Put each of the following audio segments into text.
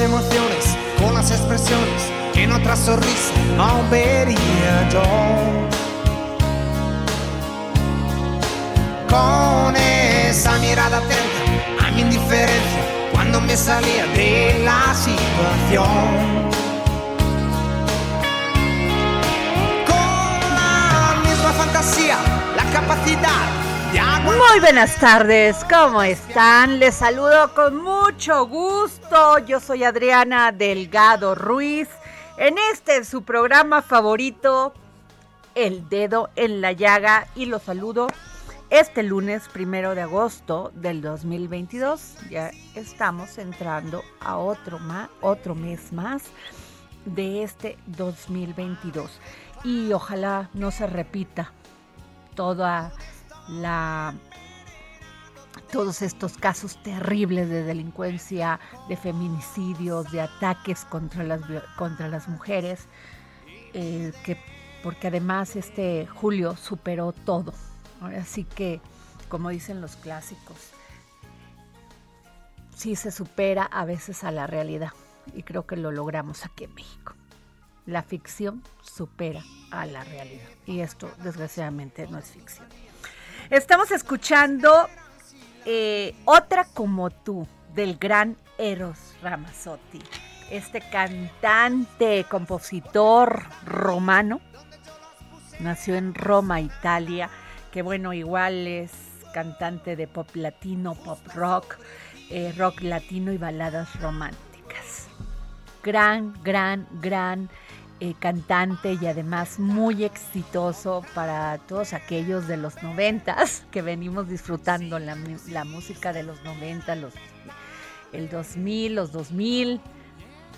emociones, con las expresiones que en otra sonrisa no vería yo. Con esa mirada atenta a mi indiferencia me salía de la situación. Con la misma fantasía, la capacidad de. Muy buenas tardes, ¿cómo están? Les saludo con mucho gusto. Yo soy Adriana Delgado Ruiz. En este su programa favorito, El Dedo en la Llaga, y los saludo este lunes primero de agosto del 2022. Ya estamos entrando a otro, ma- otro mes más de este 2022. Y ojalá no se repita toda la todos estos casos terribles de delincuencia, de feminicidios, de ataques contra las, contra las mujeres, eh, que, porque además este julio superó todo. Así que, como dicen los clásicos, sí se supera a veces a la realidad y creo que lo logramos aquí en México. La ficción supera a la realidad y esto desgraciadamente no es ficción. Estamos escuchando eh, Otra como tú del gran Eros Ramazzotti, este cantante, compositor romano, nació en Roma, Italia, que bueno, igual es cantante de pop latino, pop rock, eh, rock latino y baladas románticas. Gran, gran, gran eh, cantante y además muy exitoso para todos aquellos de los noventas que venimos disfrutando la, música de los 90, los, el 2000, los 2000.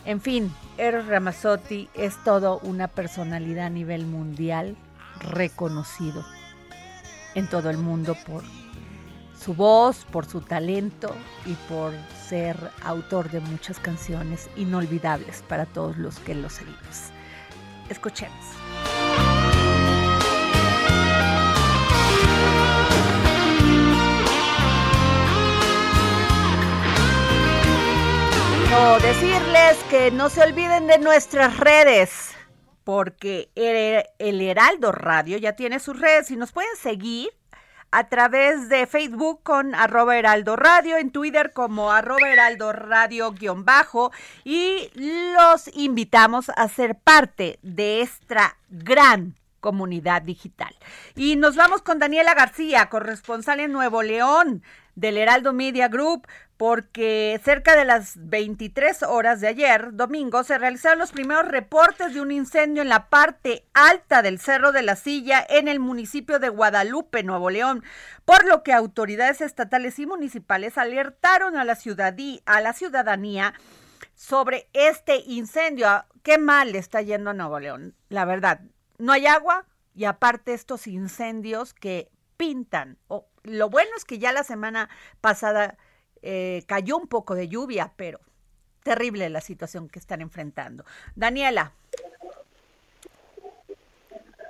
En fin, Eros Ramazzotti es todo una personalidad a nivel mundial reconocido en todo el mundo por su voz, por su talento y por ser autor de muchas canciones inolvidables para todos los que lo seguimos. Escuchemos. No, decirles que no se olviden de nuestras redes, porque el, el Heraldo Radio ya tiene sus redes y nos pueden seguir a través de Facebook con arroba heraldo radio, en Twitter como arroba heraldo radio guion bajo y los invitamos a ser parte de esta gran comunidad digital. Y nos vamos con Daniela García, corresponsal en Nuevo León. Del Heraldo Media Group porque cerca de las 23 horas de ayer, domingo, se realizaron los primeros reportes de un incendio en la parte alta del Cerro de la Silla en el municipio de Guadalupe, Nuevo León, por lo que autoridades estatales y municipales alertaron a la, a la ciudadanía sobre este incendio. Qué mal está yendo a Nuevo León, la verdad. No hay agua y aparte estos incendios que pintan. Lo bueno es que ya la semana pasada eh, cayó un poco de lluvia, pero terrible la situación que están enfrentando. Daniela.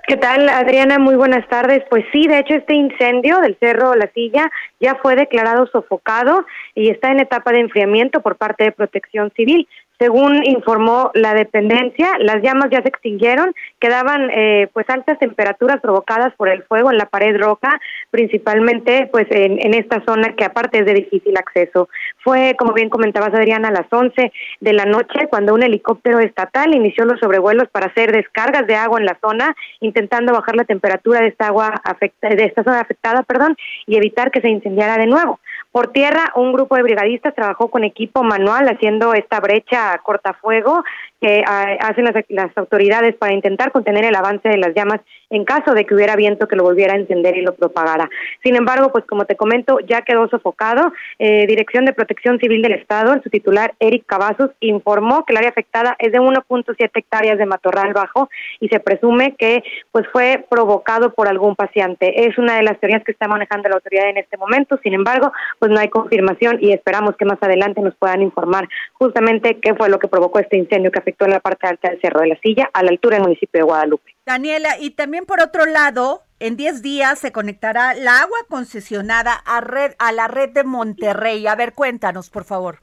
¿Qué tal, Adriana? Muy buenas tardes. Pues sí, de hecho, este incendio del Cerro La Silla ya fue declarado sofocado y está en etapa de enfriamiento por parte de Protección Civil. Según informó la dependencia, las llamas ya se extinguieron, quedaban eh, pues altas temperaturas provocadas por el fuego en la pared roja, principalmente pues en, en, esta zona que aparte es de difícil acceso. Fue, como bien comentabas Adriana, a las 11 de la noche cuando un helicóptero estatal inició los sobrevuelos para hacer descargas de agua en la zona, intentando bajar la temperatura de esta agua afecta, de esta zona afectada, perdón, y evitar que se incendiara de nuevo. Por tierra, un grupo de brigadistas trabajó con equipo manual haciendo esta brecha cortafuego que ah, hacen las, las, autoridades para intentar contener el avance de las llamas en caso de que hubiera viento que lo volviera a encender y lo propagara. Sin embargo, pues como te comento, ya quedó sofocado. Eh, Dirección de Protección Civil del Estado, en su titular Eric Cavazos, informó que el área afectada es de 1.7 hectáreas de matorral bajo y se presume que pues fue provocado por algún paciente. Es una de las teorías que está manejando la autoridad en este momento. Sin embargo, pues no hay confirmación y esperamos que más adelante nos puedan informar justamente qué fue lo que provocó este incendio que en la parte alta del Cerro de la Silla, a la altura del municipio de Guadalupe. Daniela, y también por otro lado, en 10 días se conectará la agua concesionada a, red, a la red de Monterrey. A ver, cuéntanos, por favor.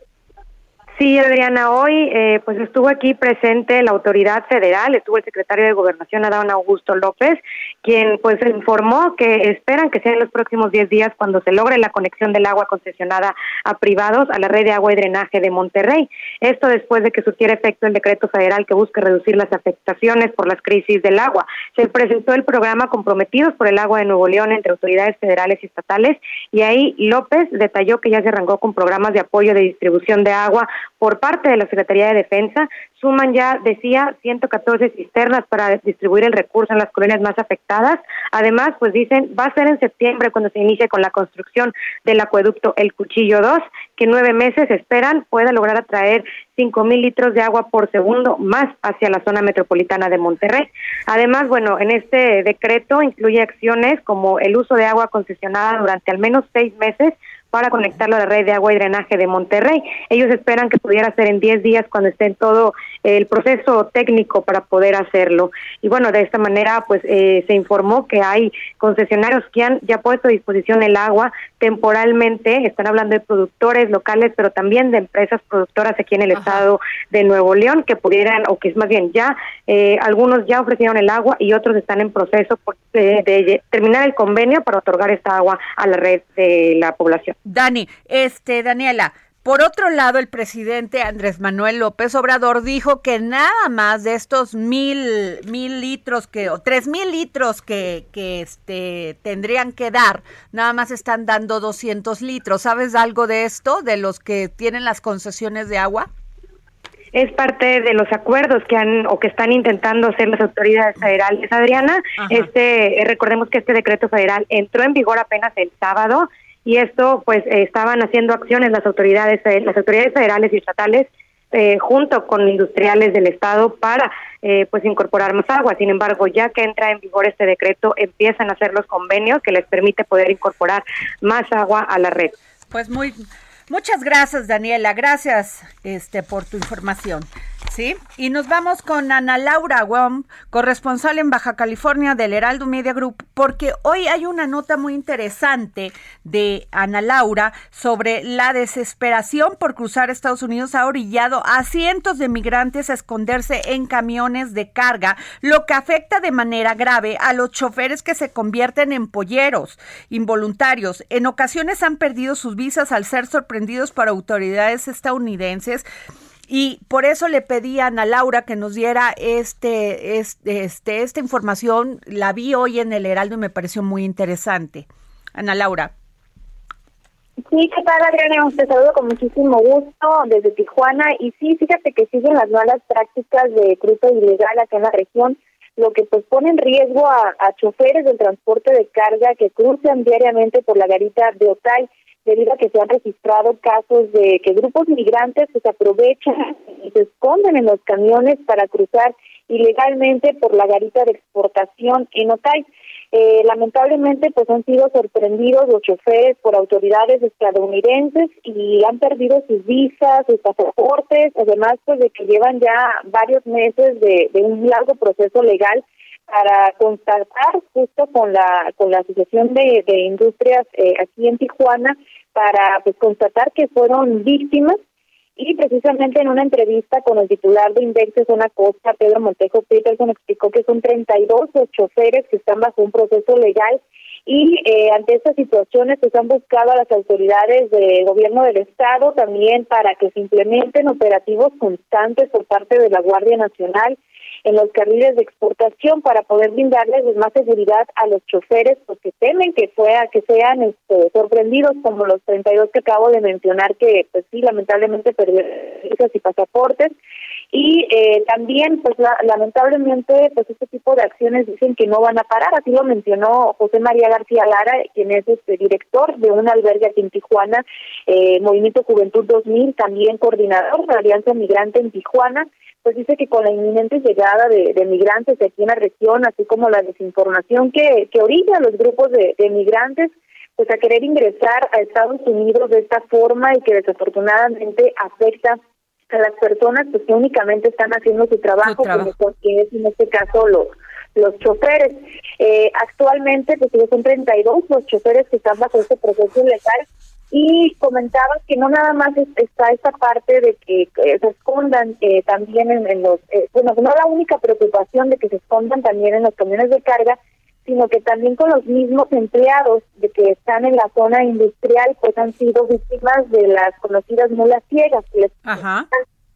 Sí, Adriana, hoy eh, pues estuvo aquí presente la autoridad federal, estuvo el secretario de Gobernación, Adán Augusto López, quien pues informó que esperan que sea en los próximos 10 días cuando se logre la conexión del agua concesionada a privados a la red de agua y drenaje de Monterrey. Esto después de que surtiera efecto el decreto federal que busca reducir las afectaciones por las crisis del agua. Se presentó el programa Comprometidos por el Agua de Nuevo León entre autoridades federales y estatales y ahí López detalló que ya se arrancó con programas de apoyo de distribución de agua por parte de la Secretaría de Defensa. Suman ya, decía, 114 cisternas para distribuir el recurso en las colonias más afectadas. Además, pues dicen, va a ser en septiembre cuando se inicie con la construcción del acueducto El Cuchillo 2, que nueve meses esperan pueda lograr atraer cinco mil litros de agua por segundo más hacia la zona metropolitana de Monterrey. Además, bueno, en este decreto incluye acciones como el uso de agua concesionada durante al menos seis meses para conectarlo a la red de agua y drenaje de Monterrey. Ellos esperan que pudiera ser en 10 días cuando esté en todo el proceso técnico para poder hacerlo. Y bueno, de esta manera pues eh, se informó que hay concesionarios que han ya puesto a disposición el agua temporalmente, están hablando de productores locales, pero también de empresas productoras aquí en el estado de Nuevo León que pudieran, o que es más bien ya, eh, algunos ya ofrecieron el agua y otros están en proceso de, de terminar el convenio para otorgar esta agua a la red de la población. Dani, este, Daniela, por otro lado, el presidente Andrés Manuel López Obrador dijo que nada más de estos mil, mil litros que, o tres mil litros que, que este, tendrían que dar, nada más están dando 200 litros. ¿Sabes algo de esto, de los que tienen las concesiones de agua? es parte de los acuerdos que han o que están intentando hacer las autoridades federales. Adriana, este recordemos que este decreto federal entró en vigor apenas el sábado y esto pues estaban haciendo acciones las autoridades eh, las autoridades federales y estatales eh, junto con industriales del estado para eh, pues incorporar más agua. Sin embargo, ya que entra en vigor este decreto, empiezan a hacer los convenios que les permite poder incorporar más agua a la red. Pues muy muchas gracias, Daniela. Gracias este por tu información. Sí, y nos vamos con Ana Laura Guam, corresponsal en Baja California del Heraldo Media Group, porque hoy hay una nota muy interesante de Ana Laura sobre la desesperación por cruzar Estados Unidos ha orillado a cientos de migrantes a esconderse en camiones de carga, lo que afecta de manera grave a los choferes que se convierten en polleros involuntarios. En ocasiones han perdido sus visas al ser sorprendidos por autoridades estadounidenses y por eso le pedí a Laura que nos diera este, este, este, esta información. La vi hoy en el Heraldo y me pareció muy interesante. Ana Laura. Sí, ¿qué tal, Adriana? Te saludo con muchísimo gusto desde Tijuana. Y sí, fíjate que siguen las malas prácticas de cruce ilegal acá en la región, lo que pues pone en riesgo a, a choferes del transporte de carga que cruzan diariamente por la garita de Otay, debido a que se han registrado casos de que grupos migrantes se aprovechan y se esconden en los camiones para cruzar ilegalmente por la garita de exportación en Otay. Eh, lamentablemente, pues han sido sorprendidos los choferes por autoridades estadounidenses y han perdido sus visas, sus pasaportes, además pues de que llevan ya varios meses de, un largo proceso legal para constatar justo con la con la asociación de, industrias eh, aquí en Tijuana para pues constatar que fueron víctimas. Y precisamente en una entrevista con el titular de Index Zona Costa, Pedro Montejo Peterson, explicó que son 32 los choferes que están bajo un proceso legal y eh, ante estas situaciones pues han buscado a las autoridades del gobierno del estado también para que se implementen operativos constantes por parte de la Guardia Nacional en los carriles de exportación para poder brindarles más seguridad a los choferes porque temen que fuera que sean este, sorprendidos como los 32 que acabo de mencionar que pues sí lamentablemente perdieron visas y pasaportes y eh, también pues lamentablemente pues este tipo de acciones dicen que no van a parar. Así lo mencionó José María García Lara quien es este director de un albergue aquí en Tijuana eh, Movimiento Juventud 2000 también coordinador de la Alianza Migrante en Tijuana. Pues dice que con la inminente llegada de, migrantes aquí en la región, así como la desinformación que, que orilla a los grupos de, migrantes, pues a querer ingresar a Estados Unidos de esta forma y que desafortunadamente afecta a las personas pues que únicamente están haciendo su trabajo, como que es en este caso los los choferes. Eh, actualmente pues son 32 los choferes que están bajo este proceso legal y comentaba que no nada más está esta parte de que se escondan eh, también en, los, eh, bueno, no la única preocupación de que se escondan también en los camiones de carga, sino que también con los mismos empleados de que están en la zona industrial, pues han sido víctimas de las conocidas mulas ciegas, que les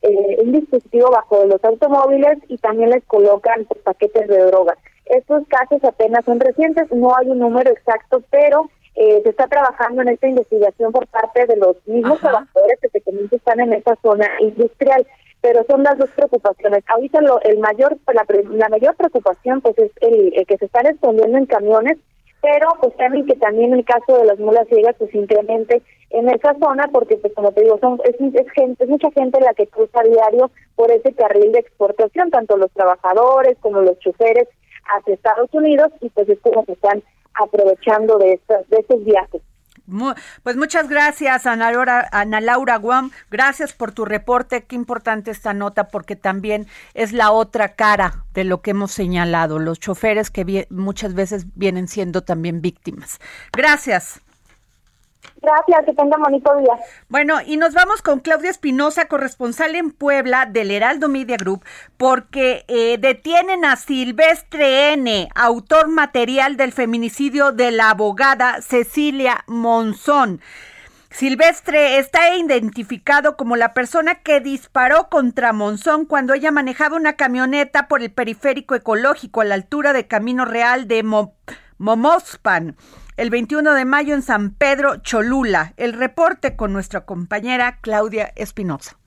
eh, un dispositivo bajo los automóviles y también les colocan pues, paquetes de drogas. Estos casos apenas son recientes, no hay un número exacto, pero eh, se está trabajando en esta investigación por parte de los mismos trabajadores que se están en esta zona industrial pero son las dos preocupaciones. Ahorita lo, el mayor, la, mayor preocupación pues es el, que se están escondiendo en camiones, pero pues también que también el caso de las mulas ciegas pues incremente en esa zona porque pues como te digo son es, gente es mucha gente la que cruza diario por ese carril de exportación tanto los trabajadores como los choferes hacia Estados Unidos y pues es como que están aprovechando de, estos, de estos viajes. Pues muchas gracias, Ana Laura, Ana Laura Guam. Gracias por tu reporte. Qué importante esta nota porque también es la otra cara de lo que hemos señalado, los choferes que muchas veces vienen siendo también víctimas. Gracias. Gracias, que tenga bonito día. Bueno, y nos vamos con Claudia Espinosa, corresponsal en Puebla del Heraldo Media Group, porque eh, detienen a Silvestre N., autor material del feminicidio de la abogada Cecilia Monzón. Silvestre está identificado como la persona que disparó contra Monzón cuando ella manejaba una camioneta por el periférico ecológico a la altura de Camino Real de Momospan el 21 de mayo en San Pedro Cholula. El reporte con nuestra compañera Claudia Espinosa.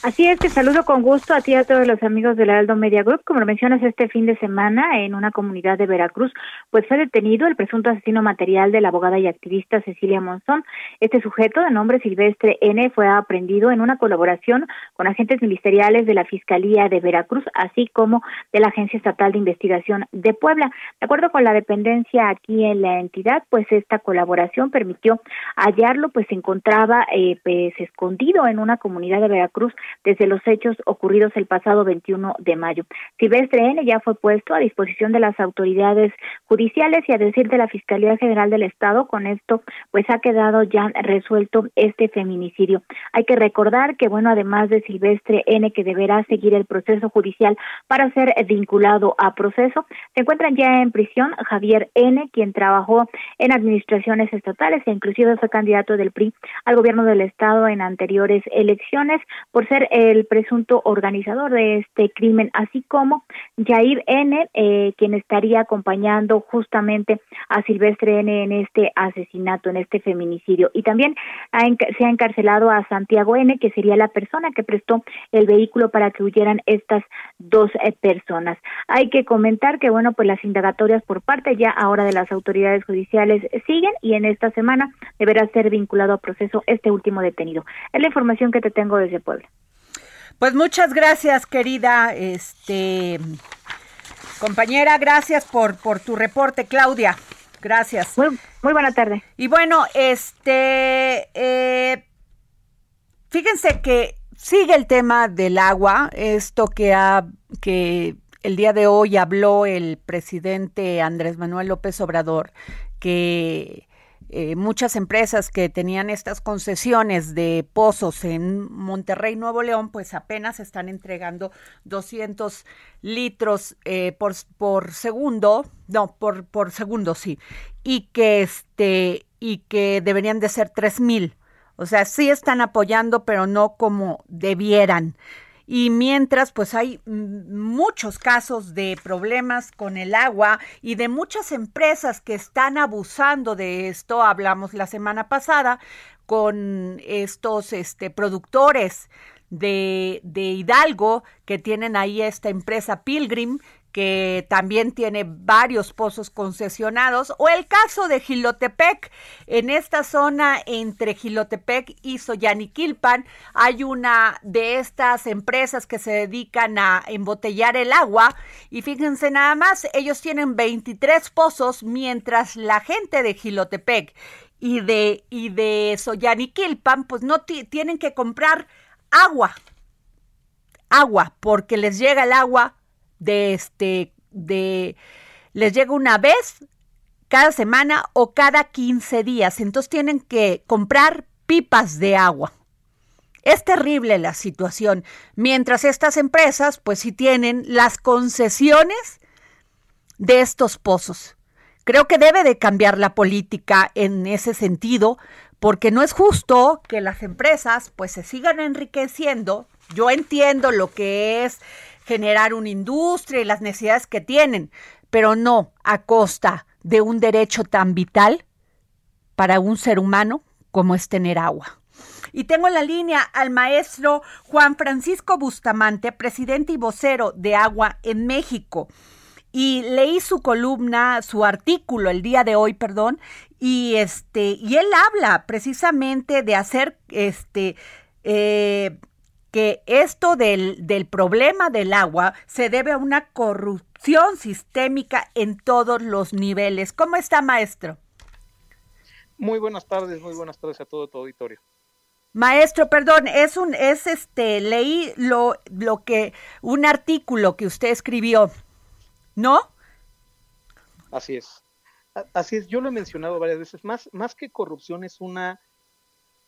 Así es, te saludo con gusto a ti y a todos los amigos del Aldo Media Group. Como lo mencionas, este fin de semana en una comunidad de Veracruz, pues fue detenido el presunto asesino material de la abogada y activista Cecilia Monzón. Este sujeto de nombre Silvestre N fue aprendido en una colaboración con agentes ministeriales de la Fiscalía de Veracruz, así como de la Agencia Estatal de Investigación de Puebla. De acuerdo con la dependencia aquí en la entidad, pues esta colaboración permitió hallarlo, pues se encontraba eh, pues escondido en una comunidad de Veracruz desde los hechos ocurridos el pasado 21 de mayo. Silvestre N ya fue puesto a disposición de las autoridades judiciales y a decir de la Fiscalía General del Estado, con esto pues ha quedado ya resuelto este feminicidio. Hay que recordar que bueno, además de Silvestre N que deberá seguir el proceso judicial para ser vinculado a proceso, se encuentran ya en prisión Javier N, quien trabajó en administraciones estatales e inclusive fue candidato del PRI al gobierno del estado en anteriores elecciones por ser el presunto organizador de este crimen, así como Jair N., eh, quien estaría acompañando justamente a Silvestre N. en este asesinato, en este feminicidio. Y también se ha encarcelado a Santiago N., que sería la persona que prestó el vehículo para que huyeran estas dos eh, personas. Hay que comentar que, bueno, pues las indagatorias por parte ya ahora de las autoridades judiciales siguen y en esta semana deberá ser vinculado a proceso este último detenido. Es la información que te tengo desde Puebla. Pues muchas gracias, querida este compañera, gracias por por tu reporte, Claudia. Gracias. Muy, muy buena tarde. Y bueno, este eh, fíjense que sigue el tema del agua, esto que ha que el día de hoy habló el presidente Andrés Manuel López Obrador que eh, muchas empresas que tenían estas concesiones de pozos en Monterrey, Nuevo León, pues apenas están entregando 200 litros eh, por, por segundo, no, por, por segundo, sí, y que este, y que deberían de ser 3000. O sea, sí están apoyando, pero no como debieran y mientras pues hay muchos casos de problemas con el agua y de muchas empresas que están abusando de esto, hablamos la semana pasada con estos este, productores de, de Hidalgo que tienen ahí esta empresa Pilgrim que también tiene varios pozos concesionados, o el caso de Gilotepec, en esta zona entre Gilotepec y Soyaniquilpan hay una de estas empresas que se dedican a embotellar el agua. Y fíjense nada más, ellos tienen 23 pozos mientras la gente de Gilotepec y de, y de Soyaniquilpan pues no tienen que comprar agua, agua, porque les llega el agua de este, de, les llega una vez cada semana o cada 15 días. Entonces tienen que comprar pipas de agua. Es terrible la situación. Mientras estas empresas, pues sí tienen las concesiones de estos pozos. Creo que debe de cambiar la política en ese sentido, porque no es justo que las empresas pues se sigan enriqueciendo. Yo entiendo lo que es generar una industria y las necesidades que tienen, pero no a costa de un derecho tan vital para un ser humano como es tener agua. Y tengo en la línea al maestro Juan Francisco Bustamante, presidente y vocero de Agua en México. Y leí su columna, su artículo el día de hoy, perdón, y este, y él habla precisamente de hacer este eh, que esto del, del problema del agua se debe a una corrupción sistémica en todos los niveles. ¿Cómo está, maestro? Muy buenas tardes, muy buenas tardes a todo tu auditorio. Maestro, perdón, es un, es este, leí lo, lo que, un artículo que usted escribió, ¿no? Así es. Así es, yo lo he mencionado varias veces, más, más que corrupción es una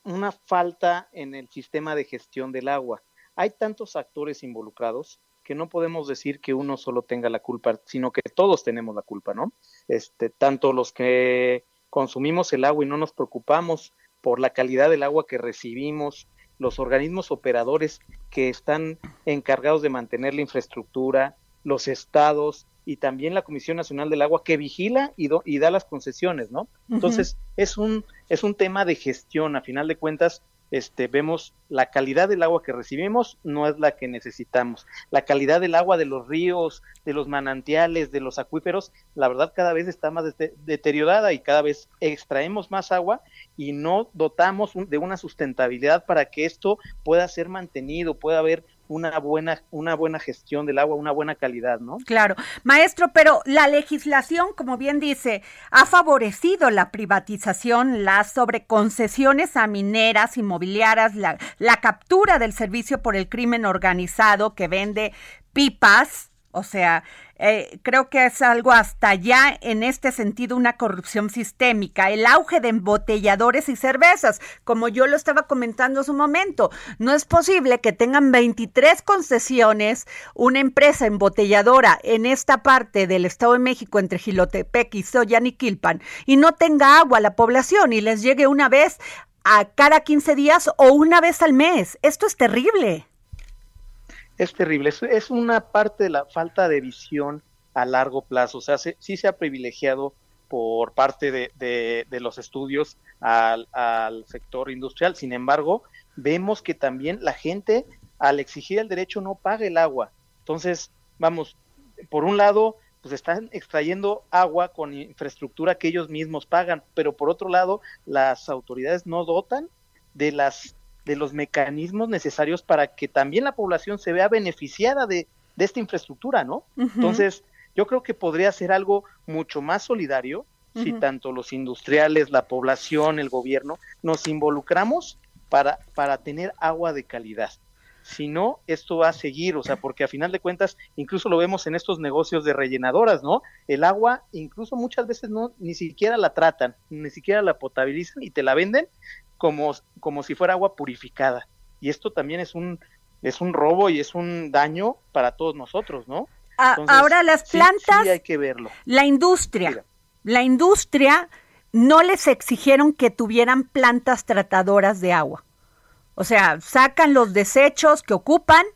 una falta en el sistema de gestión del agua. Hay tantos actores involucrados que no podemos decir que uno solo tenga la culpa, sino que todos tenemos la culpa, ¿no? Este, tanto los que consumimos el agua y no nos preocupamos por la calidad del agua que recibimos, los organismos operadores que están encargados de mantener la infraestructura, los estados, y también la Comisión Nacional del Agua que vigila y, y da las concesiones, ¿no? Entonces, es, un, es un tema de gestión, a final de cuentas, este, vemos la calidad del agua que recibimos no es la que necesitamos. La calidad del agua de los ríos, de los manantiales, de los acuíferos, la verdad cada vez está más deteriorada y cada vez extraemos más agua y no dotamos de una sustentabilidad para que esto pueda ser mantenido, pueda haber una buena, una buena gestión del agua, una buena calidad, ¿no? Claro. Maestro, pero la legislación, como bien dice, ha favorecido la privatización, las sobreconcesiones a mineras, inmobiliarias, la, la captura del servicio por el crimen organizado que vende pipas o sea, eh, creo que es algo hasta ya en este sentido una corrupción sistémica, el auge de embotelladores y cervezas, como yo lo estaba comentando hace un momento. No es posible que tengan 23 concesiones una empresa embotelladora en esta parte del Estado de México entre Gilotepec y Soyaniquilpan y no tenga agua a la población y les llegue una vez a cada 15 días o una vez al mes. Esto es terrible. Es terrible. Es, una parte de la falta de visión a largo plazo. O sea, sí se ha privilegiado por parte de, los estudios al, al, sector industrial. Sin embargo, vemos que también la gente, al exigir el derecho, no paga el agua. Entonces, vamos, por un lado, pues están extrayendo agua con infraestructura que ellos mismos pagan, pero por otro lado, las autoridades no dotan de las de los mecanismos necesarios para que también la población se vea beneficiada de, de esta infraestructura, ¿no? Entonces, yo creo que podría ser algo mucho más solidario si tanto los industriales, la población, el gobierno, nos involucramos para, para tener agua de calidad. Si no, esto va a seguir, o sea, porque a final de cuentas, incluso lo vemos en estos negocios de rellenadoras, ¿no? El agua, incluso muchas veces no, ni siquiera la tratan, ni siquiera la potabilizan y te la venden como, como si fuera agua purificada. Y esto también es un, es un robo y es un daño para todos nosotros, ¿no? ahora las plantas, hay que verlo. La industria, la industria no les exigieron que tuvieran plantas tratadoras de agua. O sea, sacan los desechos que ocupan,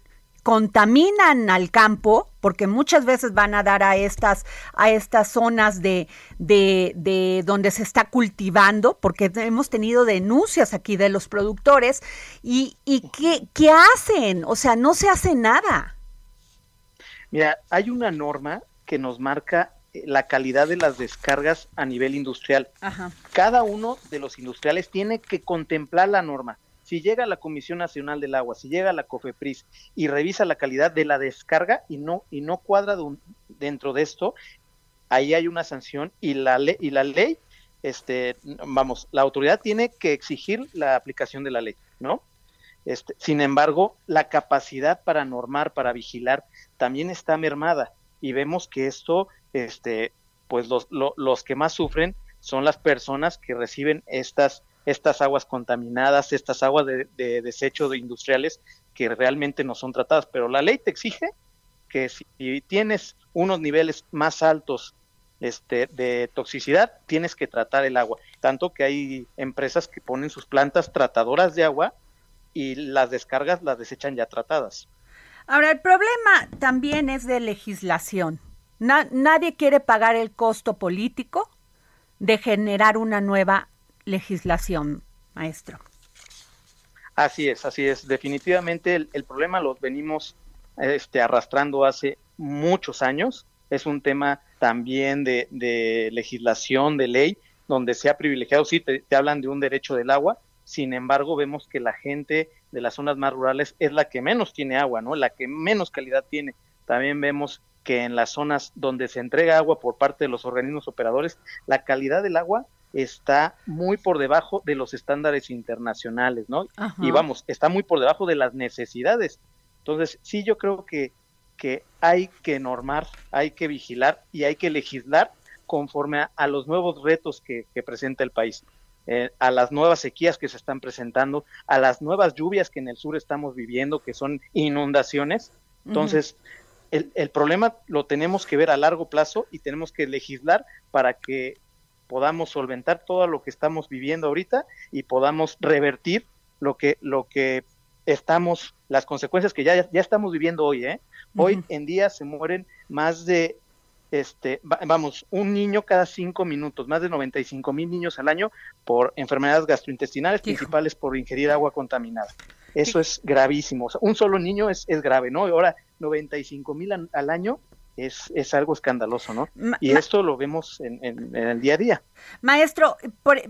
contaminan al campo, porque muchas veces van a dar a estas, a estas zonas de, de, donde se está cultivando, porque hemos tenido denuncias aquí de los productores, y, y ¿qué, ¿qué hacen? O sea, no se hace nada. Mira, hay una norma que nos marca eh, la calidad de las descargas a nivel industrial. Cada uno de los industriales tiene que contemplar la norma. Si llega la Comisión Nacional del Agua, si llega la COFEPRIS y revisa la calidad de la descarga y no y no cuadra dentro de esto, ahí hay una sanción y la ley y la ley este vamos, la autoridad tiene que exigir la aplicación de la ley, ¿no? Este, sin embargo, la capacidad para normar, para vigilar, también está mermada y vemos que esto, este, pues los, los que más sufren son las personas que reciben estas, estas aguas contaminadas, estas aguas de, de desecho de industriales que realmente no son tratadas. Pero la ley te exige que si tienes unos niveles más altos este, de toxicidad, tienes que tratar el agua. Tanto que hay empresas que ponen sus plantas tratadoras de agua y las descargas las desechan ya tratadas. Ahora, el problema también es de legislación. nadie quiere pagar el costo político de generar una nueva legislación, maestro. Así es, así es. Definitivamente el, problema lo venimos este, arrastrando hace muchos años. Es un tema también de, legislación, de ley, donde se ha privilegiado, sí, te hablan de un derecho del agua, sin embargo vemos que la gente de las zonas más rurales es la que menos tiene agua, ¿no? La que menos calidad tiene. También vemos que en las zonas donde se entrega agua por parte de los organismos operadores, la calidad del agua está muy por debajo de los estándares internacionales, ¿no? Y vamos, está muy por debajo de las necesidades. Entonces, sí, yo creo que, que hay que normar, hay que vigilar y hay que legislar conforme a, los nuevos retos que presenta el país. Eh, a las nuevas sequías que se están presentando, a las nuevas lluvias que en el sur estamos viviendo, que son inundaciones. Entonces, el, el, problema lo tenemos que ver a largo plazo y tenemos que legislar para que podamos solventar todo lo que estamos viviendo ahorita y podamos revertir lo que, lo que estamos, las consecuencias que ya, ya estamos viviendo hoy. ¿eh? Hoy en día se mueren más de este, vamos, un niño cada cinco minutos, más de 95 mil niños al año por enfermedades gastrointestinales, principales por ingerir agua contaminada. Eso es gravísimo. un solo niño es, es grave, ¿no? Ahora, 95 mil al año es, es, algo escandaloso, ¿no? y esto lo vemos en, en, el día a día. Maestro,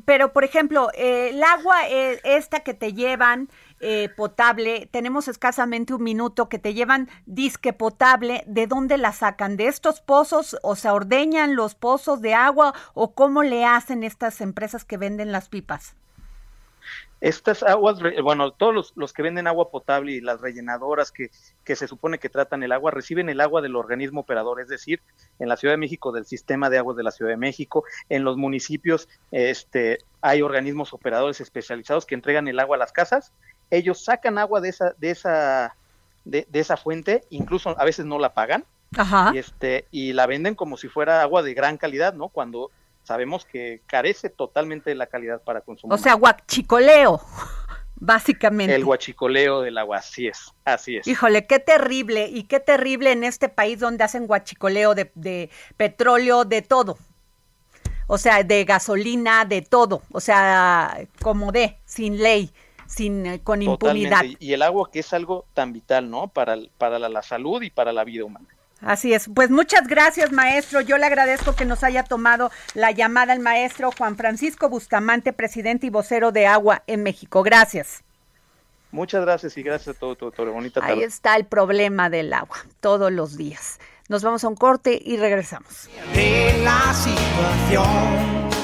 pero por ejemplo, eh, el agua eh, esta que te llevan eh, potable, tenemos escasamente un minuto que te llevan disque potable, ¿de dónde la sacan? ¿De estos pozos o se ordeñan los pozos de agua o cómo le hacen estas empresas que venden las pipas? Estas aguas, bueno, todos los, que venden agua potable y las rellenadoras que, que, se supone que tratan el agua, reciben el agua del organismo operador, es decir, en la Ciudad de México del sistema de aguas de la Ciudad de México, en los municipios este, hay organismos operadores especializados que entregan el agua a las casas ellos sacan agua de esa, de esa, de, esa fuente, incluso a veces no la pagan, Y, este, y la venden como si fuera agua de gran calidad, ¿no? Cuando sabemos que carece totalmente de la calidad para consumir. O sea, guachicoleo. Básicamente. El guachicoleo del agua, así es, así es. Híjole, qué terrible y qué terrible en este país donde hacen guachicoleo de, de petróleo, de todo. O sea, de gasolina, de todo. O sea, como de, sin ley, sin eh, con impunidad. Y el agua que es algo tan vital, ¿no? Para, para la, la salud y para la vida humana. Así es. Pues muchas gracias, maestro. Yo le agradezco que nos haya tomado la llamada el maestro Juan Francisco Bustamante, presidente y vocero de Agua en México. Gracias. Muchas gracias y gracias a todo, doctor. Bonita tarde. Ahí está el problema del agua, todos los días. Nos vamos a un corte y regresamos. De la situación.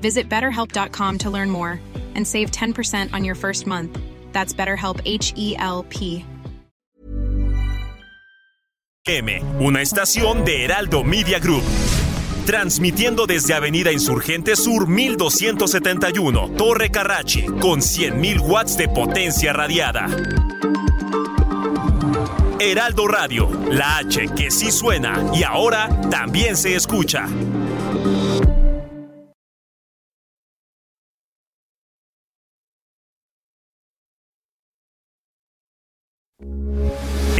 Visit betterhelp.com to learn more and save 10% on your first month. That's BetterHelp H E L P. M, una estación de Heraldo Media Group. Transmitiendo desde Avenida Insurgente Sur 1271, Torre Carrachi, con 100.000 watts de potencia radiada. Heraldo Radio, la H que sí suena y ahora también se escucha.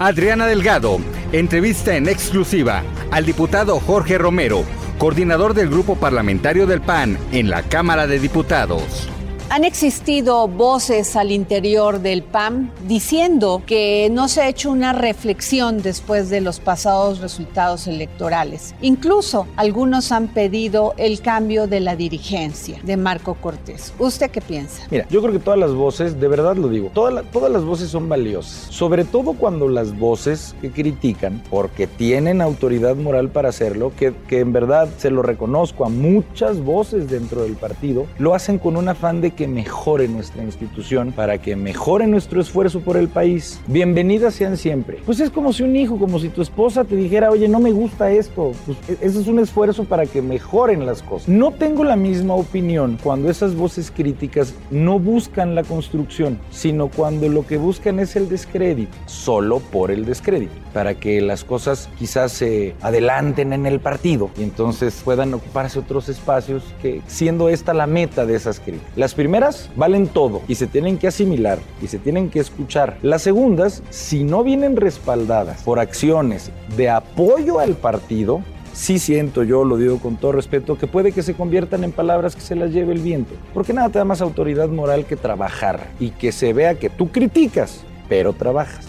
Adriana Delgado entrevista en exclusiva al diputado Jorge Romero, coordinador del grupo parlamentario del PAN en la Cámara de Diputados. Han existido voces al interior del PAN diciendo que no se ha hecho una reflexión después de los pasados resultados electorales. Incluso algunos han pedido el cambio de la dirigencia de Marco Cortés. ¿Usted qué piensa? Mira, yo creo que todas las voces, de verdad lo digo, todas, la- todas las voces son valiosas. Sobre todo cuando las voces que critican, porque tienen autoridad moral para hacerlo, que, que en verdad se lo reconozco a muchas voces dentro del partido, lo hacen con un afán de que mejore nuestra institución, para que mejore nuestro esfuerzo por el país. Bienvenidas sean siempre. Pues es como si un hijo, como si tu esposa te dijera, oye, no me gusta esto. Pues e- ese es un esfuerzo para que mejoren las cosas. No tengo la misma opinión cuando esas voces críticas no buscan la construcción, sino cuando lo que buscan es el descrédito, solo por el descrédito, para que las cosas quizás se adelanten en el partido y entonces puedan ocuparse otros espacios que siendo esta la meta de esas críticas. Las primeras valen todo y se tienen que asimilar y se tienen que escuchar. Las segundas, si no vienen respaldadas por acciones de apoyo al partido, sí siento yo, lo digo con todo respeto, que puede que se conviertan en palabras que se las lleve el viento. Porque nada te da más autoridad moral que trabajar y que se vea que tú criticas, pero trabajas.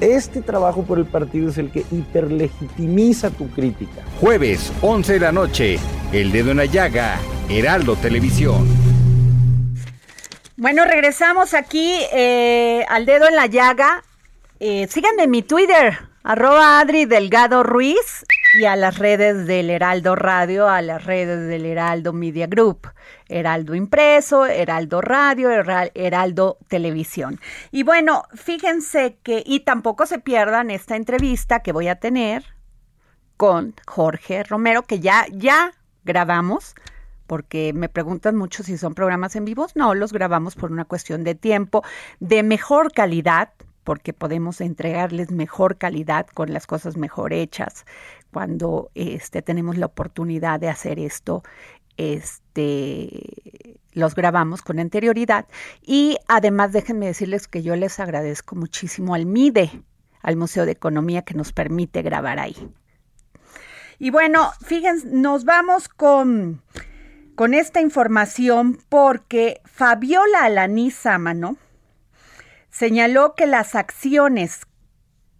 Este trabajo por el partido es el que hiperlegitimiza tu crítica. Jueves, 11 de la noche, El Dedo en la Llaga, Heraldo Televisión. Bueno, regresamos aquí eh, al dedo en la llaga. Eh, síganme en mi Twitter, arroba Adri Delgado Ruiz. y a las redes del Heraldo Radio, a las redes del Heraldo Media Group, Heraldo Impreso, Heraldo Radio, Heraldo Televisión. Y bueno, fíjense que, y tampoco se pierdan esta entrevista que voy a tener con Jorge Romero, que ya, ya grabamos porque me preguntan mucho si son programas en vivos. No, los grabamos por una cuestión de tiempo, de mejor calidad, porque podemos entregarles mejor calidad con las cosas mejor hechas cuando este, tenemos la oportunidad de hacer esto. Este, los grabamos con anterioridad y además déjenme decirles que yo les agradezco muchísimo al MIDE, al Museo de Economía que nos permite grabar ahí. Y bueno, fíjense, nos vamos con con esta información porque Fabiola Alaní Sámano señaló que las acciones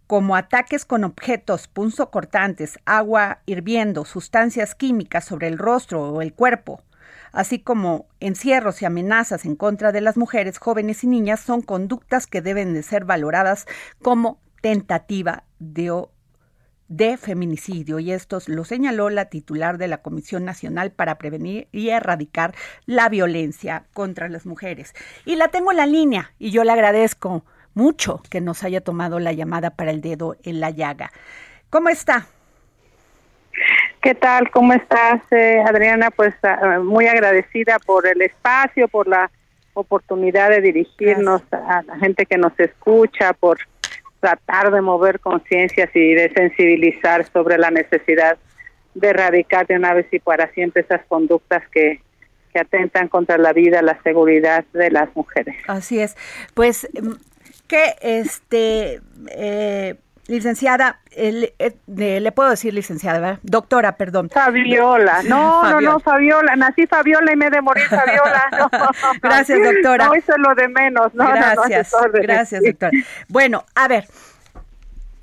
como ataques con objetos punzocortantes, agua hirviendo, sustancias químicas sobre el rostro o el cuerpo, así como encierros y amenazas en contra de las mujeres, jóvenes y niñas, son conductas que deben de ser valoradas como tentativa de de feminicidio y esto lo señaló la titular de la Comisión Nacional para Prevenir y Erradicar la Violencia contra las Mujeres. Y la tengo en la línea y yo le agradezco mucho que nos haya tomado la llamada para el dedo en la llaga. ¿Cómo está? ¿Qué tal? ¿Cómo estás, eh, Adriana? Pues ah, muy agradecida por el espacio, por la oportunidad de dirigirnos a la gente que nos escucha, por tratar de mover conciencias y de sensibilizar sobre la necesidad de erradicar de una vez y para siempre esas conductas que, que atentan contra la vida, la seguridad de las mujeres. Así es. Pues mm, que este eh, Licenciada, eh, le puedo decir licenciada, ¿verdad? Doctora, perdón. Fabiola. No, no, no, Fabiola. Nací Fabiola y me de morir Fabiola. gracias, doctora. No, eso es lo de menos. No, gracias, gracias, doctora. Bueno, a ver,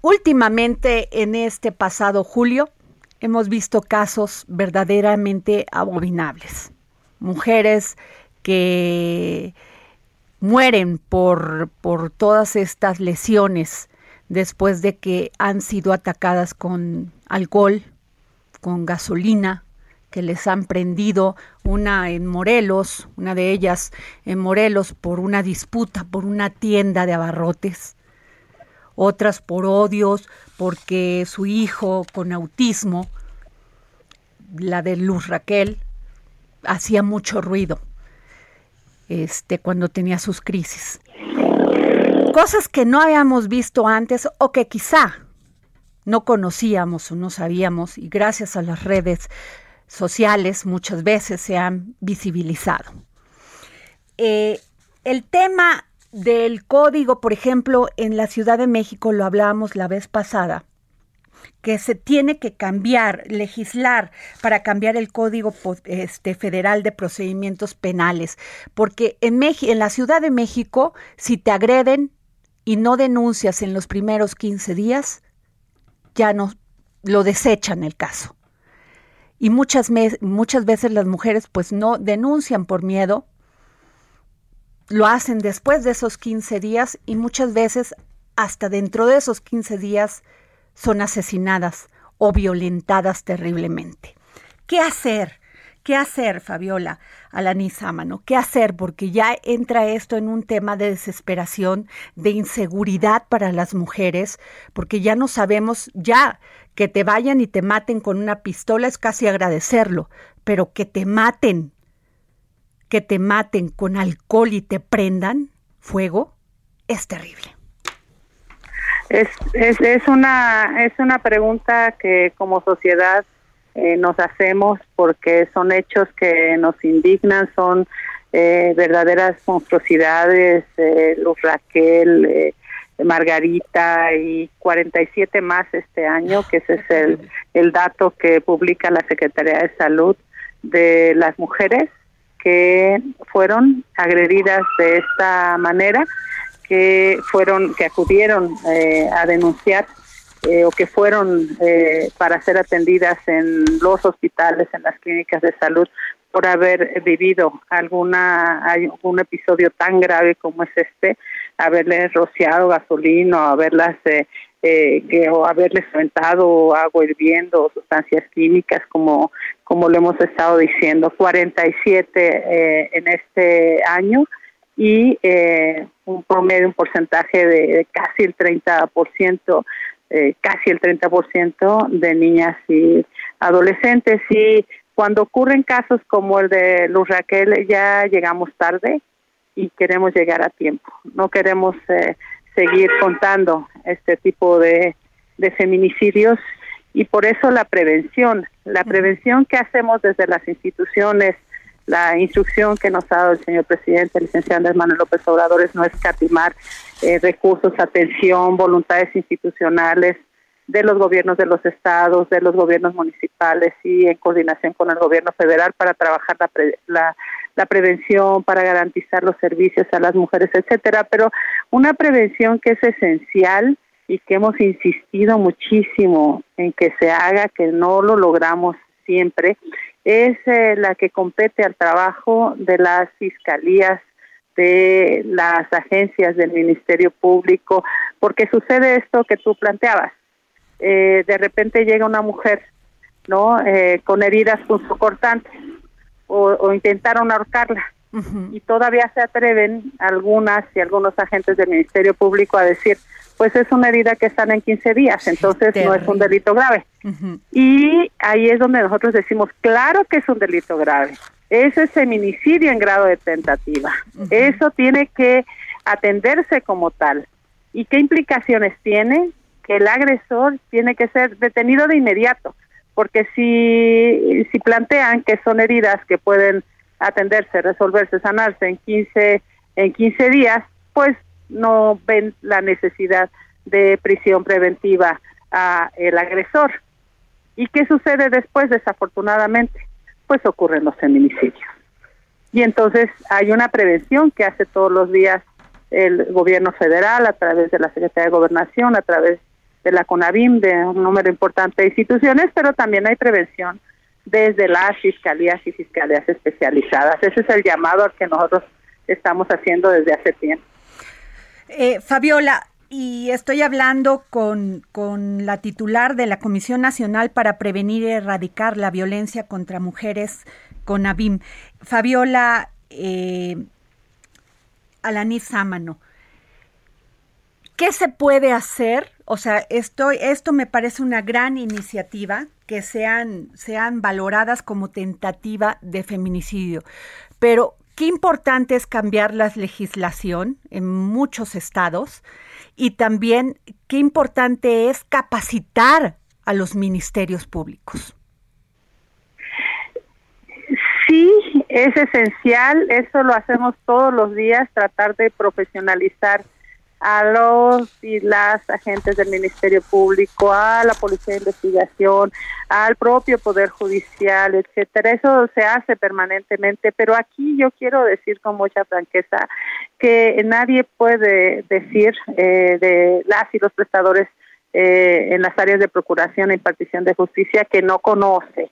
últimamente en este pasado julio hemos visto casos verdaderamente abominables. Mujeres que mueren por, por todas estas lesiones después de que han sido atacadas con alcohol, con gasolina, que les han prendido, una en Morelos, una de ellas en Morelos por una disputa, por una tienda de abarrotes, otras por odios, porque su hijo con autismo, la de Luz Raquel, hacía mucho ruido este, cuando tenía sus crisis cosas que no habíamos visto antes o que quizá no conocíamos o no sabíamos y gracias a las redes sociales muchas veces se han visibilizado. Eh, el tema del código, por ejemplo, en la Ciudad de México lo hablábamos la vez pasada, que se tiene que cambiar, legislar para cambiar el Código este, Federal de Procedimientos Penales, porque en, en la Ciudad de México, si te agreden, y no denuncias en los primeros 15 días, ya no lo desechan el caso. Y muchas, muchas veces las mujeres pues no denuncian por miedo, lo hacen después de esos 15 días y muchas veces hasta dentro de esos 15 días son asesinadas o violentadas terriblemente. ¿Qué hacer? ¿Qué hacer, Fabiola Alanizámano? ¿Qué hacer? Porque ya entra esto en un tema de desesperación, de inseguridad para las mujeres, porque ya no sabemos, ya que te vayan y te maten con una pistola es casi agradecerlo, pero que te maten, que te maten con alcohol y te prendan fuego, es terrible. Es, es, es, una, es una pregunta que como sociedad eh, nos hacemos porque son hechos que nos indignan, son eh, verdaderas monstruosidades, eh, Luz Raquel, eh, Margarita y 47 más este año, que ese es el, el dato que publica la Secretaría de Salud de las mujeres que fueron agredidas de esta manera, que fueron, que acudieron a denunciar eh, o que fueron eh, para ser atendidas en los hospitales, en las clínicas de salud, por haber vivido alguna algún episodio tan grave como es este, haberles rociado gasolina haberlas eh, eh, que o haberles aventado agua hirviendo o sustancias químicas como como lo hemos estado diciendo 47 eh, en este año y eh, un promedio un porcentaje de, casi el 30% eh, casi el 30% de niñas y adolescentes. Y cuando ocurren casos como el de Luz Raquel ya llegamos tarde y queremos llegar a tiempo. No queremos eh, seguir contando este tipo de, feminicidios y por eso la prevención, la prevención que hacemos desde las instituciones, la instrucción que nos ha dado el señor presidente, el licenciado Manuel López Obrador, es no escatimar eh, recursos, atención, voluntades institucionales de los gobiernos de los estados, de los gobiernos municipales y en coordinación con el gobierno federal para trabajar la, la, la prevención, para garantizar los servicios a las mujeres, etcétera. Pero una prevención que es esencial y que hemos insistido muchísimo en que se haga, que no lo logramos siempre, es eh, la que compete al trabajo de las fiscalías, de las agencias del Ministerio Público, porque sucede esto que tú planteabas. Eh, de repente llega una mujer, ¿no? Eh, con heridas cortantes o, intentaron ahorcarla. Y todavía se atreven algunas y algunos agentes del Ministerio Público a decir, pues es una herida que están en 15 días, entonces no es un delito grave. Y ahí es donde nosotros decimos, claro que es un delito grave. Ese es feminicidio en grado de tentativa. Eso tiene que atenderse como tal. ¿Y qué implicaciones tiene? Que el agresor tiene que ser detenido de inmediato porque si, si plantean que son heridas que pueden atenderse, resolverse, sanarse en 15, en 15 días, pues no ven la necesidad de prisión preventiva a el agresor. ¿Y qué sucede después, desafortunadamente? Pues ocurren los feminicidios. Y entonces hay una prevención que hace todos los días el gobierno federal a través de la Secretaría de Gobernación, a través de la CONAVIM, de un número importante de instituciones, pero también hay prevención desde las fiscalías y fiscalías especializadas. Ese es el llamado al que nosotros estamos haciendo desde hace tiempo. Eh, Fabiola, y estoy hablando con, con, la titular de la Comisión Nacional para Prevenir y Erradicar la Violencia contra Mujeres, CONAVIM, Fabiola eh, Sámano. ¿Qué se puede hacer? O sea, esto, esto me parece una gran iniciativa que sean, sean valoradas como tentativa de feminicidio. Pero qué importante es cambiar la legislación en muchos estados y también qué importante es capacitar a los ministerios públicos. Sí, es esencial, eso lo hacemos todos los días, tratar de profesionalizar a los y las agentes del Ministerio Público, a la Policía de Investigación, al propio Poder Judicial, etcétera. Eso se hace permanentemente, pero aquí yo quiero decir con mucha franqueza que nadie puede decir eh, de las y los prestadores eh, en las áreas de procuración e impartición de justicia que no conoce,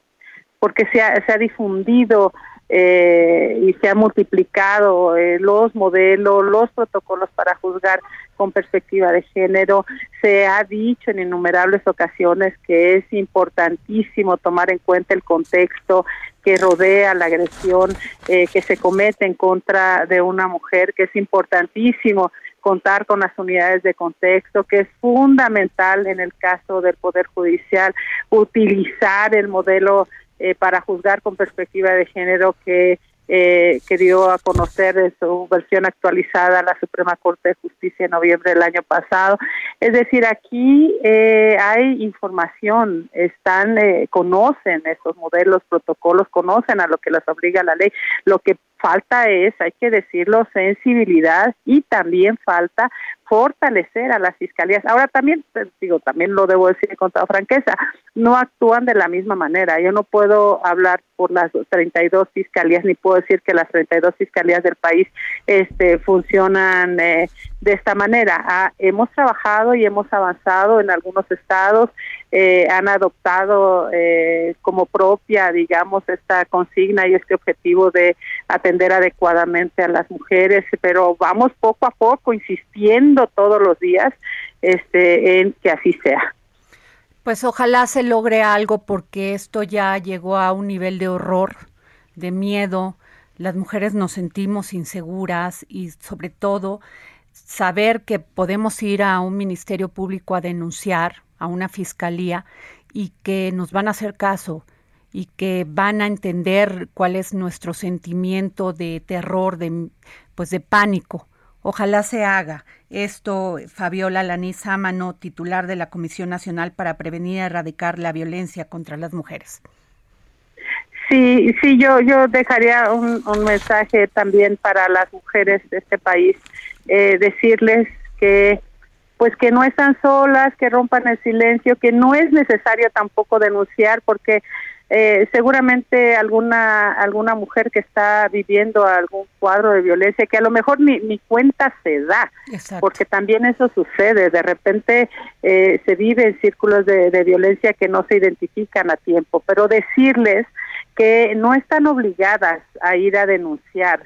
porque se ha, se ha difundido eh, y se han multiplicado eh, los modelos, los protocolos para juzgar con perspectiva de género. Se ha dicho en innumerables ocasiones que es importantísimo tomar en cuenta el contexto que rodea la agresión eh, que se comete en contra de una mujer, que es importantísimo contar con las unidades de contexto, que es fundamental en el caso del Poder Judicial, utilizar el modelo eh, para juzgar con perspectiva de género que, eh, que dio a conocer en su versión actualizada la Suprema Corte de Justicia en noviembre del año pasado. Es decir, aquí eh, hay información, están, eh, conocen estos modelos, protocolos, conocen a lo que les obliga la ley. Lo que falta es, hay que decirlo, sensibilidad y también falta fortalecer a las fiscalías. Ahora también, digo, también lo debo decir con toda franqueza, no actúan de la misma manera. Yo no puedo hablar por las 32 fiscalías, ni puedo decir que las 32 fiscalías del país este, funcionan eh, de esta manera. Ah, hemos trabajado y hemos avanzado en algunos estados, eh, han adoptado eh, como propia, digamos, esta consigna y este objetivo de atender adecuadamente a las mujeres, pero vamos poco a poco insistiendo todos los días este, en que así sea. Pues ojalá se logre algo porque esto ya llegó a un nivel de horror, de miedo. Las mujeres nos sentimos inseguras y sobre todo saber que podemos ir a un ministerio público a denunciar, a una fiscalía y que nos van a hacer caso y que van a entender cuál es nuestro sentimiento de terror, de pues de pánico. Ojalá se haga esto, Fabiola Lanís Amano, titular de la Comisión Nacional para Prevenir y Erradicar la Violencia contra las Mujeres. Sí, sí, yo, yo dejaría un, mensaje también para las mujeres de este país, eh, decirles que pues que no están solas, que rompan el silencio, que no es necesario tampoco denunciar porque eh, seguramente alguna alguna mujer que está viviendo algún cuadro de violencia que a lo mejor ni, ni cuenta se da porque también eso sucede. De repente eh, se vive en círculos de, de violencia que no se identifican a tiempo pero decirles que no están obligadas a ir a denunciar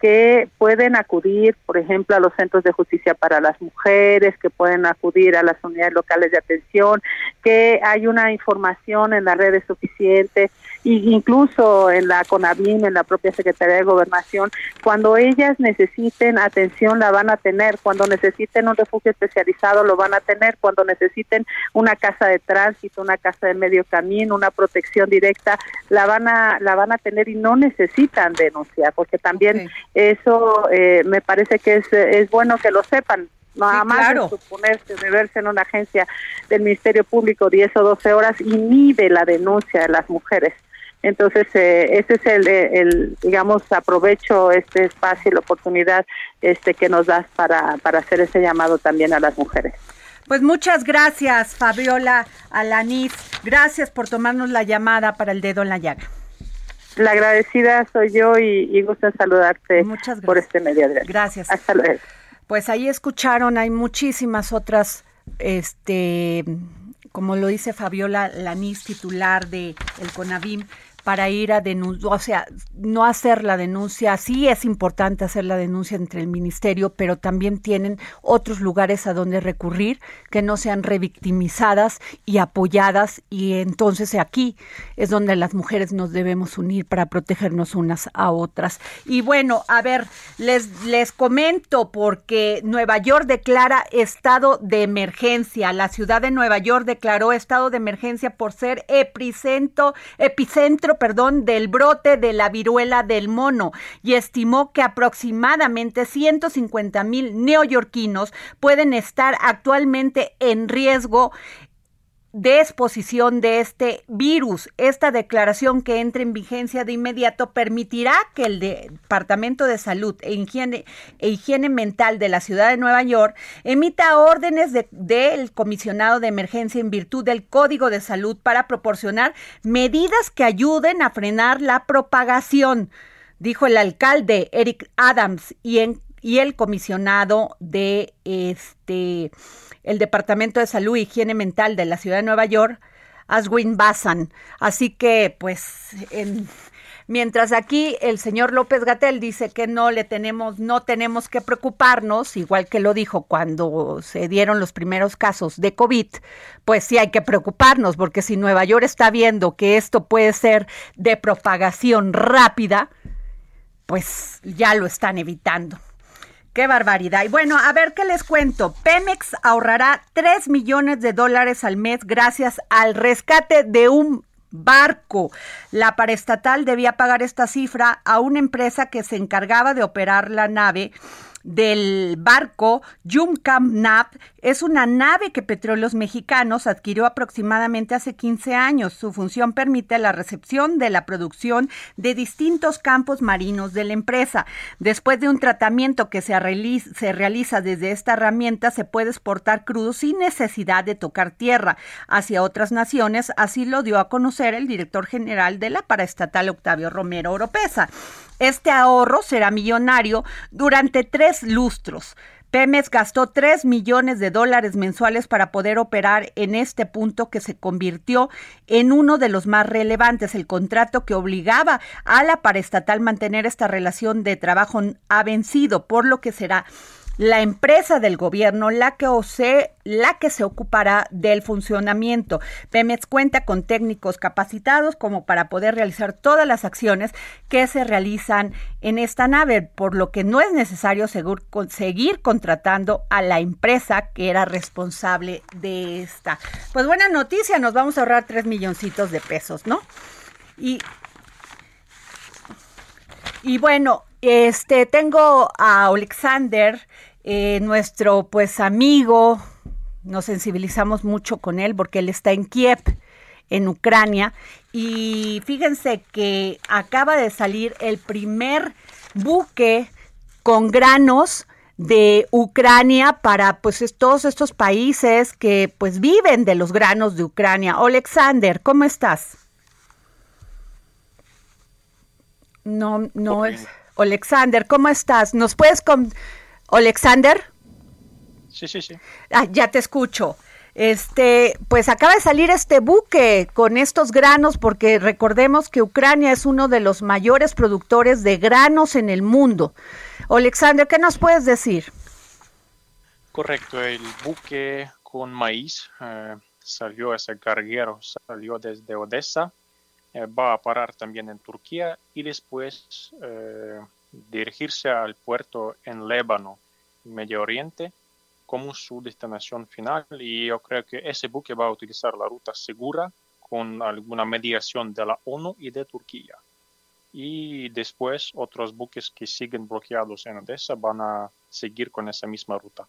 que pueden acudir, por ejemplo, a los centros de justicia para las mujeres, que pueden acudir a las unidades locales de atención, que hay una información en las redes suficiente, e incluso en la CONAVIM, en la propia Secretaría de Gobernación, cuando ellas necesiten atención la van a tener, cuando necesiten un refugio especializado lo van a tener, cuando necesiten una casa de tránsito, una casa de medio camino, una protección directa, la van a la van a tener y no necesitan denunciar, porque también eso eh, me parece que es, es bueno que lo sepan. Nada más de suponerse de verse en una agencia del Ministerio Público 10 o 12 horas inhibe la denuncia de las mujeres. Entonces, eh, ese es el, el, digamos, aprovecho este espacio y la oportunidad este que nos das para, para hacer ese llamado también a las mujeres. Pues muchas gracias, Fabiola Alanís. Gracias por tomarnos la llamada para el dedo en la llaga. La agradecida soy yo y, gusto en saludarte por este medio. Gracias. Hasta luego. Pues ahí escucharon, hay muchísimas otras, este, como lo dice Fabiola Lanís, titular de el CONAVIM, para ir a denunciar, o sea, no hacer la denuncia. Sí es importante hacer la denuncia entre el ministerio, pero también tienen otros lugares a donde recurrir que no sean revictimizadas y apoyadas. Y entonces aquí es donde las mujeres nos debemos unir para protegernos unas a otras. Y bueno, a ver, les, les comento porque Nueva York declara estado de emergencia. La ciudad de Nueva York declaró estado de emergencia por ser epicentro, epicentro perdón, del brote de la viruela del mono y estimó que aproximadamente 150 mil neoyorquinos pueden estar actualmente en riesgo de exposición de este virus. Esta declaración que entre en vigencia de inmediato permitirá que el Departamento de Salud e Higiene, e Higiene Mental de la Ciudad de Nueva York emita órdenes del comisionado de emergencia en virtud del Código de Salud para proporcionar medidas que ayuden a frenar la propagación, dijo el alcalde Eric Adams y, en, y el comisionado de este el Departamento de Salud y Higiene Mental de la Ciudad de Nueva York, Aswin Bassan. Así que, pues, mientras aquí el señor López Gatel dice que no le tenemos, no tenemos que preocuparnos, igual que lo dijo cuando se dieron los primeros casos de COVID, pues sí hay que preocuparnos, porque si Nueva York está viendo que esto puede ser de propagación rápida, pues ya lo están evitando. Qué barbaridad. Y bueno, a ver qué les cuento. Pemex ahorrará 3 millones de dólares al mes gracias al rescate de un barco. La paraestatal debía pagar esta cifra a una empresa que se encargaba de operar la nave del barco Yumcam Nap es una nave que Petróleos Mexicanos adquirió aproximadamente hace 15 años. Su función permite la recepción de la producción de distintos campos marinos de la empresa. Después de un tratamiento que se realiza, se realiza desde esta herramienta, se puede exportar crudo sin necesidad de tocar tierra hacia otras naciones. Así lo dio a conocer el director general de la paraestatal Octavio Romero Oropesa. Este ahorro será millonario durante tres lustros. Pemex gastó 3 millones de dólares mensuales para poder operar en este punto que se convirtió en uno de los más relevantes. El contrato que obligaba a la paraestatal mantener esta relación de trabajo ha vencido, por lo que será la empresa del gobierno la que, se, la que se ocupará del funcionamiento. Pemex cuenta con técnicos capacitados como para poder realizar todas las acciones que se realizan en esta nave, por lo que no es necesario seguir contratando a la empresa que era responsable de esta. Pues buena noticia, nos vamos a ahorrar tres milloncitos de pesos, ¿no? Y y bueno, este tengo a Alexander, eh, nuestro pues amigo, nos sensibilizamos mucho con él porque él está en Kiev, en Ucrania, y fíjense que acaba de salir el primer buque con granos de Ucrania para pues todos estos países que pues viven de los granos de Ucrania. Alexander, ¿cómo estás? No, no es. Alexander, ¿cómo estás? ¿Nos puedes con Alexander? Sí, sí, sí. Ah, ya te escucho. Este, pues acaba de salir este buque con estos granos porque recordemos que Ucrania es uno de los mayores productores de granos en el mundo. Alexander, ¿qué nos puedes decir? Correcto, el buque con maíz eh, salió ese carguero, salió desde Odessa eh, va a parar también en Turquía y después eh, dirigirse al puerto en Líbano, Medio Oriente, como su destinación final. Y yo creo que ese buque va a utilizar la ruta segura con alguna mediación de la ONU y de Turquía. Y después otros buques que siguen bloqueados en Odessa van a seguir con esa misma ruta.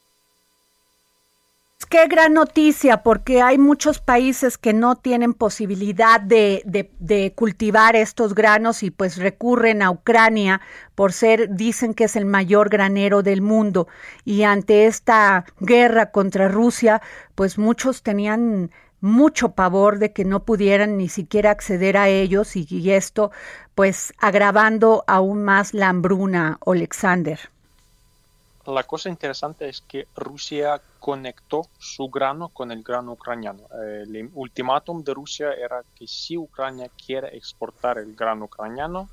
Qué gran noticia, porque hay muchos países que no tienen posibilidad de, cultivar estos granos y pues recurren a Ucrania por ser, dicen que es el mayor granero del mundo. Y ante esta guerra contra Rusia, pues muchos tenían mucho pavor de que no pudieran ni siquiera acceder a ellos y, y esto pues agravando aún más la hambruna, Alexander la cosa interesante es que Rusia conectó su grano con el grano ucraniano. El ultimátum de Rusia era que si Ucrania quiere exportar el grano ucraniano,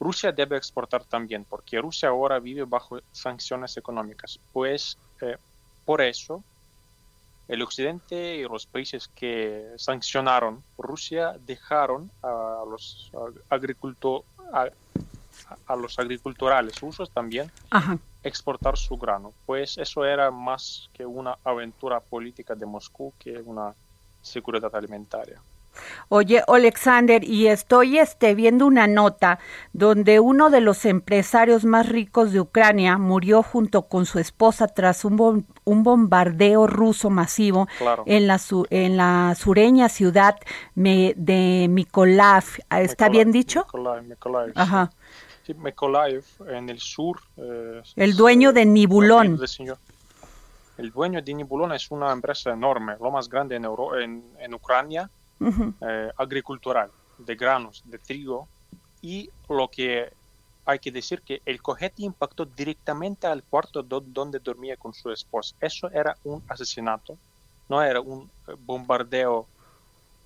Rusia debe exportar también, porque Rusia ahora vive bajo sanciones económicas. Pues eh, por eso el occidente y los países que sancionaron Rusia dejaron a los agricultores a, los agriculturales rusos también exportar su grano. Pues eso era más que una aventura política de Moscú que una seguridad alimentaria. Oye, Alexander, y estoy este, viendo una nota donde uno de los empresarios más ricos de Ucrania murió junto con su esposa tras un, un bombardeo ruso masivo en, la en la sureña ciudad de Mykolaiv. ¿Está bien dicho? Ajá. Sí, en el sur. Eh, el dueño de Nibulón. El dueño de Nibulón es una empresa enorme, lo más grande en, en, Ucrania, eh, agricultural, de granos, de trigo. Y lo que hay que decir que el cojete impactó directamente al cuarto donde dormía con su esposa. Eso era un asesinato, no era un eh, bombardeo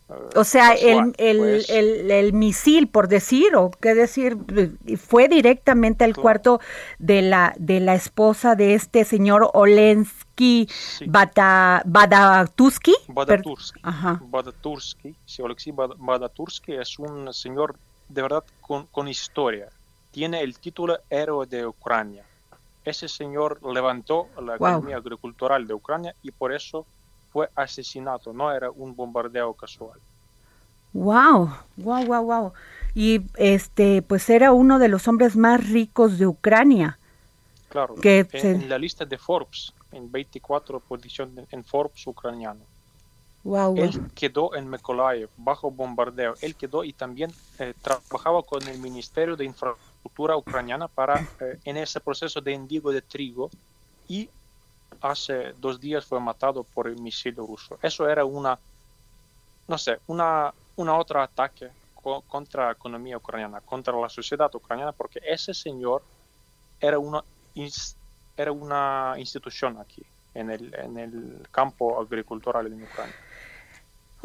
o sea, el, el, el, misil, por decir, o qué decir, fue directamente al cuarto de la, de la esposa de este señor Olensky Badatursky. Badatursky. Badatursky. Sí, Badatursky es un señor de verdad con, con historia. Tiene el título Héroe de Ucrania. Ese señor levantó la economía agricultural de Ucrania y por eso fue asesinato, no era un bombardeo casual. Wow, wow, wow, wow. Y este, pues era uno de los hombres más ricos de Ucrania. Claro, que en, la lista de Forbes, en 24 posición en Forbes ucraniano. Wow, Él quedó en Mykolaiv bajo bombardeo. Él quedó y también eh, trabajaba con el Ministerio de Infraestructura ucraniana para eh, en ese proceso de endigo de trigo y hace dos días fue matado por el misil ruso. Eso era una, no sé, una, una otro ataque contra la economía ucraniana, contra la sociedad ucraniana, porque ese señor era una, era una institución aquí, en el, en el campo agricultural en Ucrania.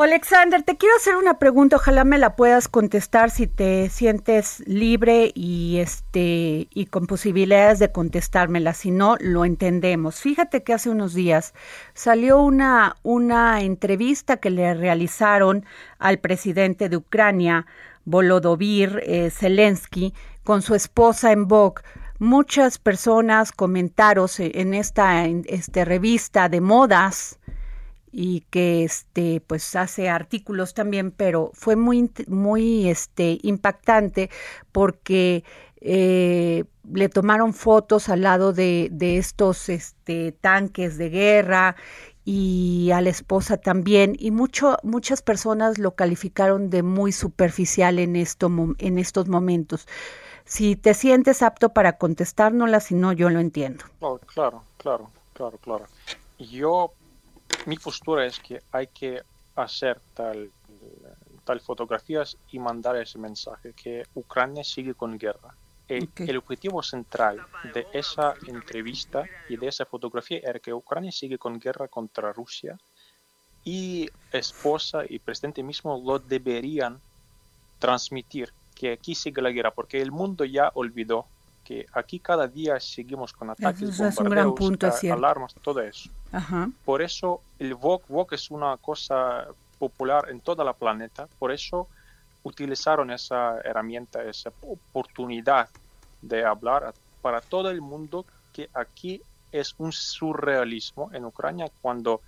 Alexander, te quiero hacer una pregunta, ojalá me la puedas contestar si te sientes libre y este y con posibilidades de contestármela, si no lo entendemos. Fíjate que hace unos días salió una una entrevista que le realizaron al presidente de Ucrania, Volodymyr eh, Zelensky, con su esposa en Vogue muchas personas comentaron en esta este, revista de modas y que este pues hace artículos también, pero fue muy muy este impactante porque eh, le tomaron fotos al lado de, de estos este, tanques de guerra y a la esposa también y mucho muchas personas lo calificaron de muy superficial en esto en estos momentos. Si te sientes apto para contestárnosla, si no yo lo entiendo. Oh, claro, claro, claro, claro. Yo mi postura es que hay que hacer tal, tal fotografías y mandar ese mensaje que Ucrania sigue con guerra. El, el, objetivo central de esa entrevista y de esa fotografía era que Ucrania sigue con guerra contra Rusia y esposa y presidente mismo lo deberían transmitir que aquí sigue la guerra porque el mundo ya olvidó que aquí cada día seguimos con ataques, eso es un gran punto, alarmas, todo eso. Por eso el VOC, VOC es una cosa popular en toda la planeta, por eso utilizaron esa herramienta, esa oportunidad de hablar para todo el mundo que aquí es un surrealismo en Ucrania cuando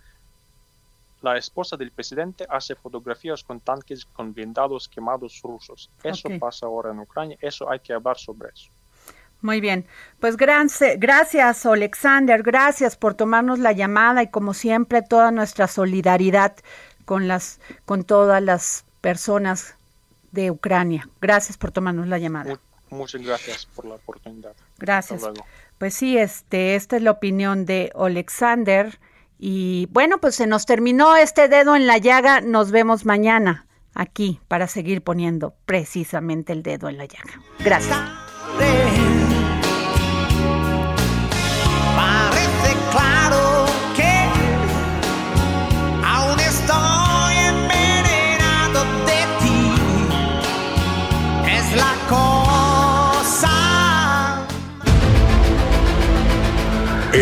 la esposa del presidente hace fotografías con tanques con blindados quemados rusos. Eso pasa ahora en Ucrania, eso hay que hablar sobre eso. Muy bien, pues gracias Alexander, gracias por tomarnos la llamada y como siempre toda nuestra solidaridad con las con todas las personas de Ucrania. Gracias por tomarnos la llamada. Muchas gracias por la oportunidad. Gracias. Pues sí, este esta es la opinión de Alexander y bueno, pues se nos terminó este dedo en la llaga, nos vemos mañana aquí para seguir poniendo precisamente el dedo en la llaga. Gracias.